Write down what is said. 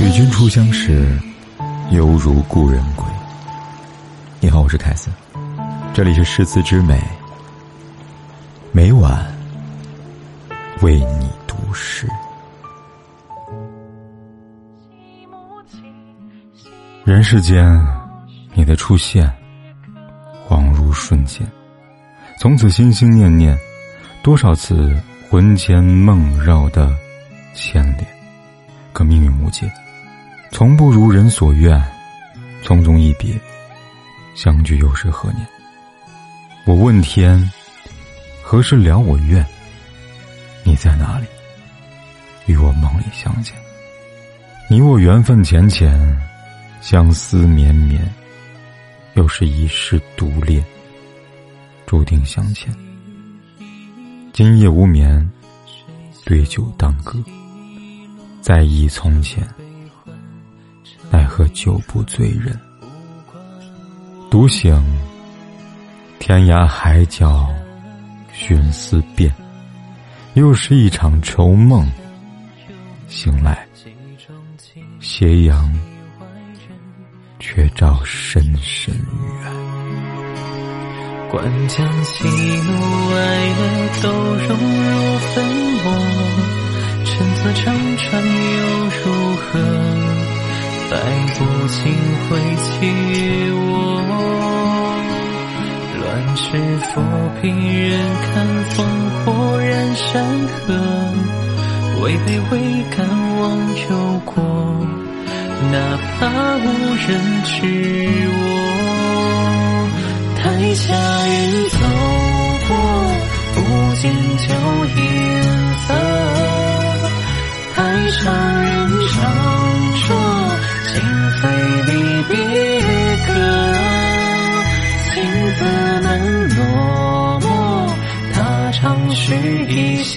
与君初相识，犹如故人归。你好，我是凯森，这里是诗词之美，每晚为你读诗。人世间，你的出现，恍如瞬间，从此心心念念，多少次魂牵梦绕的牵连，可命运无解，从不如人所愿，匆匆一别，相聚又是何年？我问天，何时了我愿？你在哪里？与我梦里相见。你我缘分浅浅。相思绵绵，又是一世独恋，注定相欠。今夜无眠，对酒当歌，再忆从前，奈何酒不醉人。独醒，天涯海角寻思遍，又是一场愁梦。醒来，斜阳。却照深深远。惯将喜怒哀乐都融入粉墨，陈词长传又如何？百步惊回起我。乱世浮萍人看烽火燃山河，唯悲未敢忘忧国。哪怕无人知我，台下旧颜色；台上人唱着，情非离别歌。情字难落墨，他唱是一些